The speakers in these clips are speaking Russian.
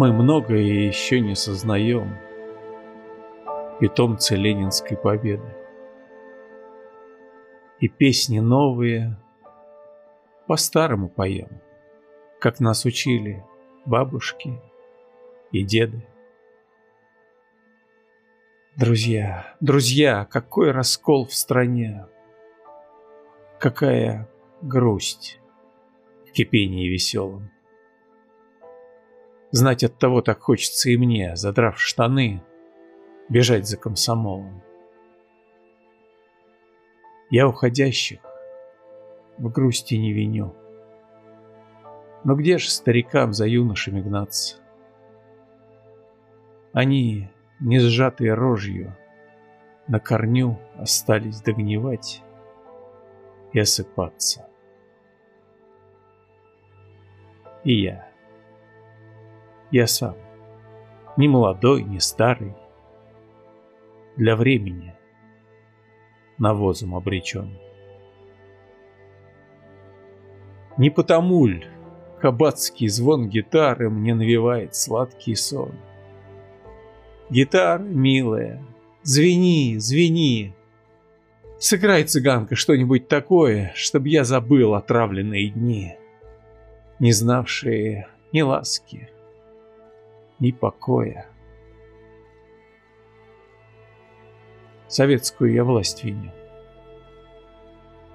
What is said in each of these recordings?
Мы многое еще не сознаем, питомцы Ленинской победы. И песни новые по-старому поем, как нас учили бабушки и деды. Друзья, друзья, какой раскол в стране, какая грусть в кипении веселом. Знать от того так хочется и мне, задрав штаны, бежать за комсомолом. Я уходящих в грусти не виню. Но где же старикам за юношами гнаться? Они, не сжатые рожью, на корню остались догнивать и осыпаться. И я. Я сам. Ни молодой, ни старый. Для времени навозом обречен. Не потому ль кабацкий звон гитары мне навевает сладкий сон. Гитара, милая, звени, звени. Сыграй, цыганка, что-нибудь такое, чтоб я забыл отравленные дни, не знавшие ни ласки, ни покоя. Советскую я власть виню,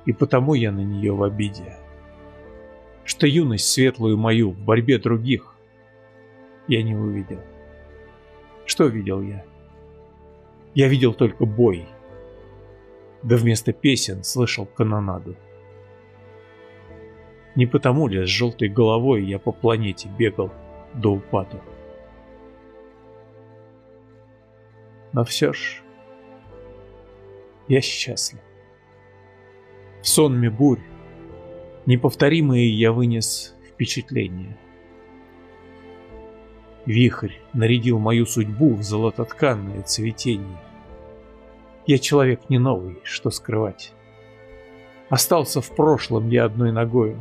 и потому я на нее в обиде, что юность светлую мою в борьбе других я не увидел. Что видел я? Я видел только бой, да вместо песен слышал канонаду. Не потому ли с желтой головой я по планете бегал до упаду? Но все ж я счастлив. В сонме бурь неповторимые я вынес впечатления. Вихрь нарядил мою судьбу в золототканное цветение. Я человек не новый, что скрывать. Остался в прошлом я одной ногою.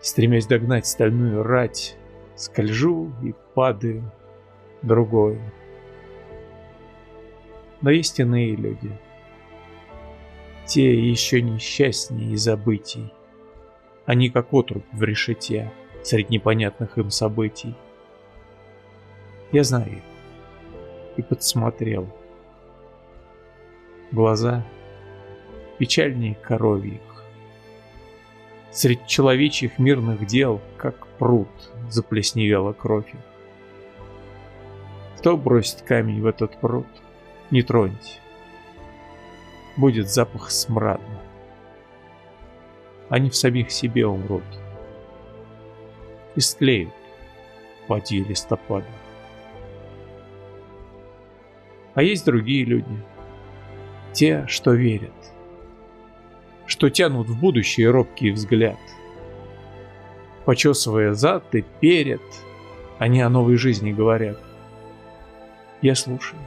Стремясь догнать стальную рать, скольжу и падаю другой. Но есть иные люди. Те еще несчастнее и забытий. Они как отруб в решете среди непонятных им событий. Я знаю их и подсмотрел. Глаза печальнее коровьих. Средь человечьих мирных дел, как пруд, заплесневела кровь. Кто бросит камень в этот пруд, не троньте. Будет запах смрадный. Они в самих себе умрут. Истлеют поди листопада. А есть другие люди — те, что верят, что тянут в будущее робкий взгляд. Почесывая зад и перед, они о новой жизни говорят. Я слушаю.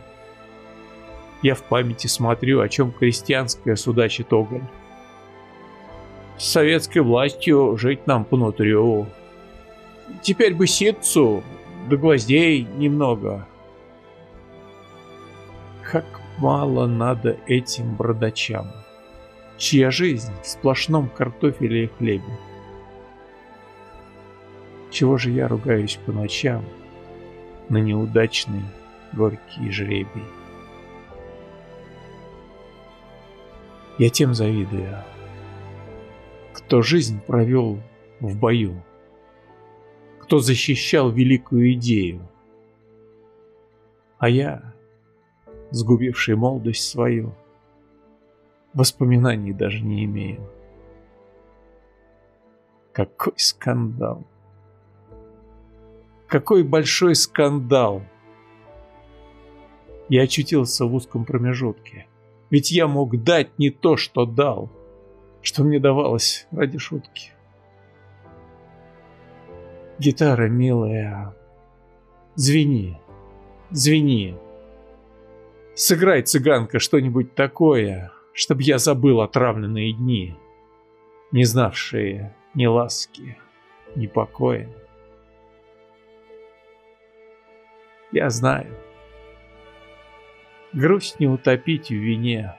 Я в памяти смотрю, о чем крестьянская судачит оголь. С советской властью жить нам понутрю. Теперь бы ситцу, до гвоздей немного. Как мало надо этим бродачам, чья жизнь в сплошном картофеле и хлебе. Чего же я ругаюсь по ночам на неудачный горький жребий? Я тем завидую, кто жизнь провел в бою, кто защищал великую идею. А я сгубивший молодость свою, воспоминаний даже не имею. Какой скандал! Какой большой скандал! Я очутился в узком промежутке. Ведь я мог дать не то, что дал, что мне давалось ради шутки. Гитара, милая, звени, звени. Сыграй, цыганка, что-нибудь такое, чтобы я забыл отравленные дни, не знавшие ни ласки, ни покоя. Я знаю. Грусть не утопить в вине,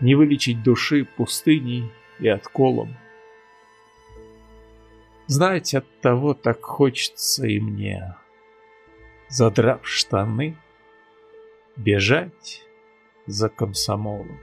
Не вылечить души пустыней и отколом. Знать от того так хочется и мне, Задрав штаны, бежать за комсомолом.